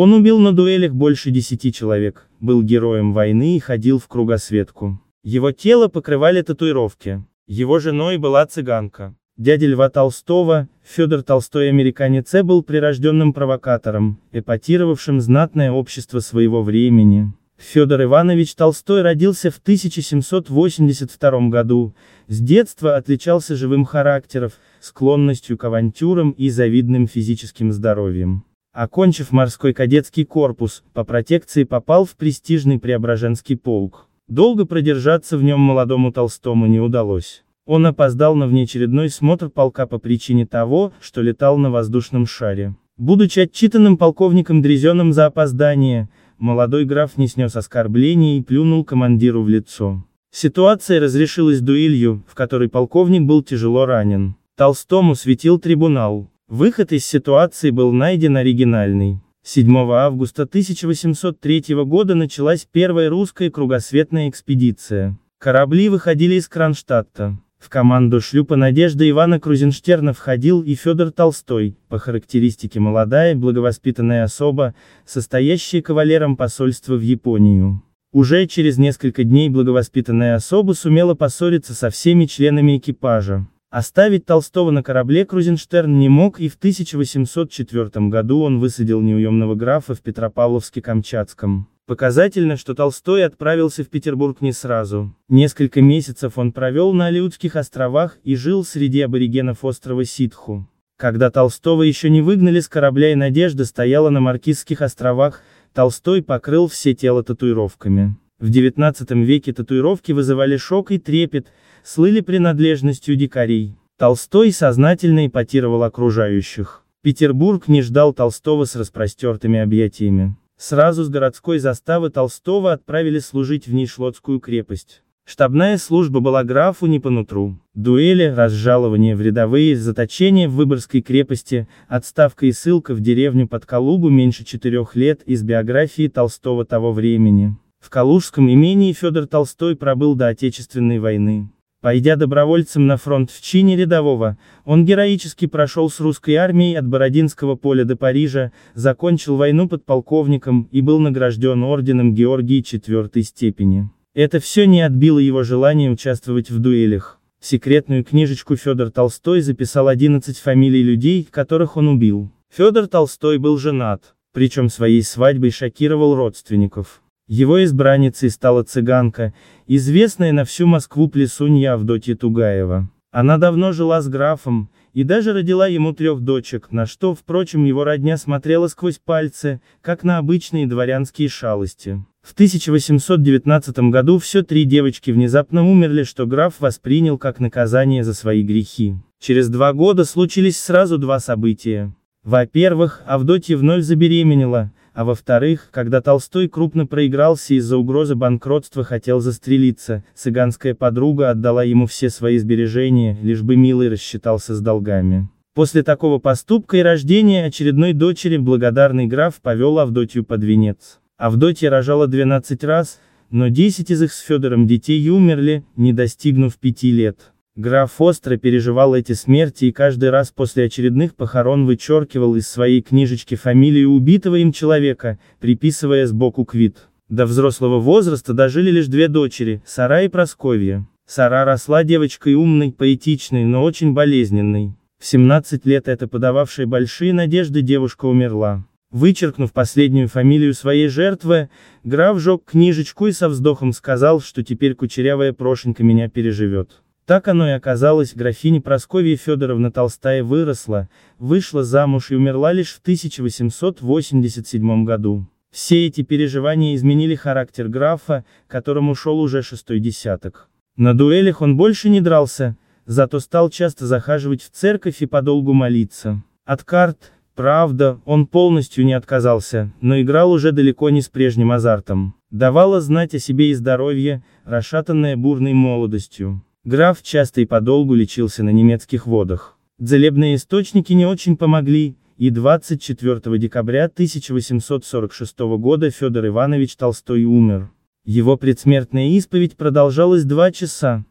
Он убил на дуэлях больше десяти человек, был героем войны и ходил в кругосветку. Его тело покрывали татуировки. Его женой была цыганка. Дядя Льва Толстого, Федор Толстой американец был прирожденным провокатором, эпатировавшим знатное общество своего времени. Федор Иванович Толстой родился в 1782 году, с детства отличался живым характером, склонностью к авантюрам и завидным физическим здоровьем. Окончив морской кадетский корпус, по протекции попал в престижный Преображенский полк. Долго продержаться в нем молодому Толстому не удалось. Он опоздал на внеочередной смотр полка по причине того, что летал на воздушном шаре. Будучи отчитанным полковником Дрезеном за опоздание, молодой граф не снес оскорбления и плюнул командиру в лицо. Ситуация разрешилась дуэлью, в которой полковник был тяжело ранен. Толстому светил трибунал. Выход из ситуации был найден оригинальный. 7 августа 1803 года началась первая русская кругосветная экспедиция. Корабли выходили из Кронштадта. В команду шлюпа «Надежда» Ивана Крузенштерна входил и Федор Толстой, по характеристике молодая, благовоспитанная особа, состоящая кавалером посольства в Японию. Уже через несколько дней благовоспитанная особа сумела поссориться со всеми членами экипажа. Оставить Толстого на корабле Крузенштерн не мог и в 1804 году он высадил неуемного графа в Петропавловске-Камчатском. Показательно, что Толстой отправился в Петербург не сразу. Несколько месяцев он провел на Алиутских островах и жил среди аборигенов острова Ситху. Когда Толстого еще не выгнали с корабля и Надежда стояла на Маркизских островах, Толстой покрыл все тело татуировками. В XIX веке татуировки вызывали шок и трепет, слыли принадлежностью дикарей. Толстой сознательно эпатировал окружающих. Петербург не ждал Толстого с распростертыми объятиями. Сразу с городской заставы Толстого отправили служить в Нейшлотскую крепость. Штабная служба была графу не по нутру. Дуэли, разжалование в рядовые, заточение в Выборгской крепости, отставка и ссылка в деревню под Калугу меньше четырех лет из биографии Толстого того времени. В Калужском имении Федор Толстой пробыл до Отечественной войны. Пойдя добровольцем на фронт в чине рядового, он героически прошел с русской армией от Бородинского поля до Парижа, закончил войну подполковником и был награжден орденом Георгии IV степени. Это все не отбило его желание участвовать в дуэлях. Секретную книжечку Федор Толстой записал 11 фамилий людей, которых он убил. Федор Толстой был женат, причем своей свадьбой шокировал родственников. Его избранницей стала цыганка, известная на всю Москву плесунья Авдотья Тугаева. Она давно жила с графом, и даже родила ему трех дочек, на что, впрочем, его родня смотрела сквозь пальцы, как на обычные дворянские шалости. В 1819 году все три девочки внезапно умерли, что граф воспринял как наказание за свои грехи. Через два года случились сразу два события. Во-первых, Авдотья вновь забеременела, а во-вторых, когда Толстой крупно проигрался из-за угрозы банкротства хотел застрелиться, цыганская подруга отдала ему все свои сбережения, лишь бы милый рассчитался с долгами. После такого поступка и рождения очередной дочери благодарный граф повел Авдотью под венец. Авдотья рожала 12 раз, но 10 из их с Федором детей умерли, не достигнув 5 лет. Граф остро переживал эти смерти и каждый раз после очередных похорон вычеркивал из своей книжечки фамилию убитого им человека, приписывая сбоку квит. До взрослого возраста дожили лишь две дочери, Сара и Просковья. Сара росла девочкой умной, поэтичной, но очень болезненной. В 17 лет эта подававшая большие надежды девушка умерла. Вычеркнув последнюю фамилию своей жертвы, граф жег книжечку и со вздохом сказал, что теперь кучерявая Прошенька меня переживет. Так оно и оказалось, графиня Прасковья Федоровна Толстая выросла, вышла замуж и умерла лишь в 1887 году. Все эти переживания изменили характер графа, которому шел уже шестой десяток. На дуэлях он больше не дрался, зато стал часто захаживать в церковь и подолгу молиться. От карт, правда, он полностью не отказался, но играл уже далеко не с прежним азартом. Давало знать о себе и здоровье, расшатанное бурной молодостью. Граф часто и подолгу лечился на немецких водах. Целебные источники не очень помогли, и 24 декабря 1846 года Федор Иванович Толстой умер. Его предсмертная исповедь продолжалась два часа.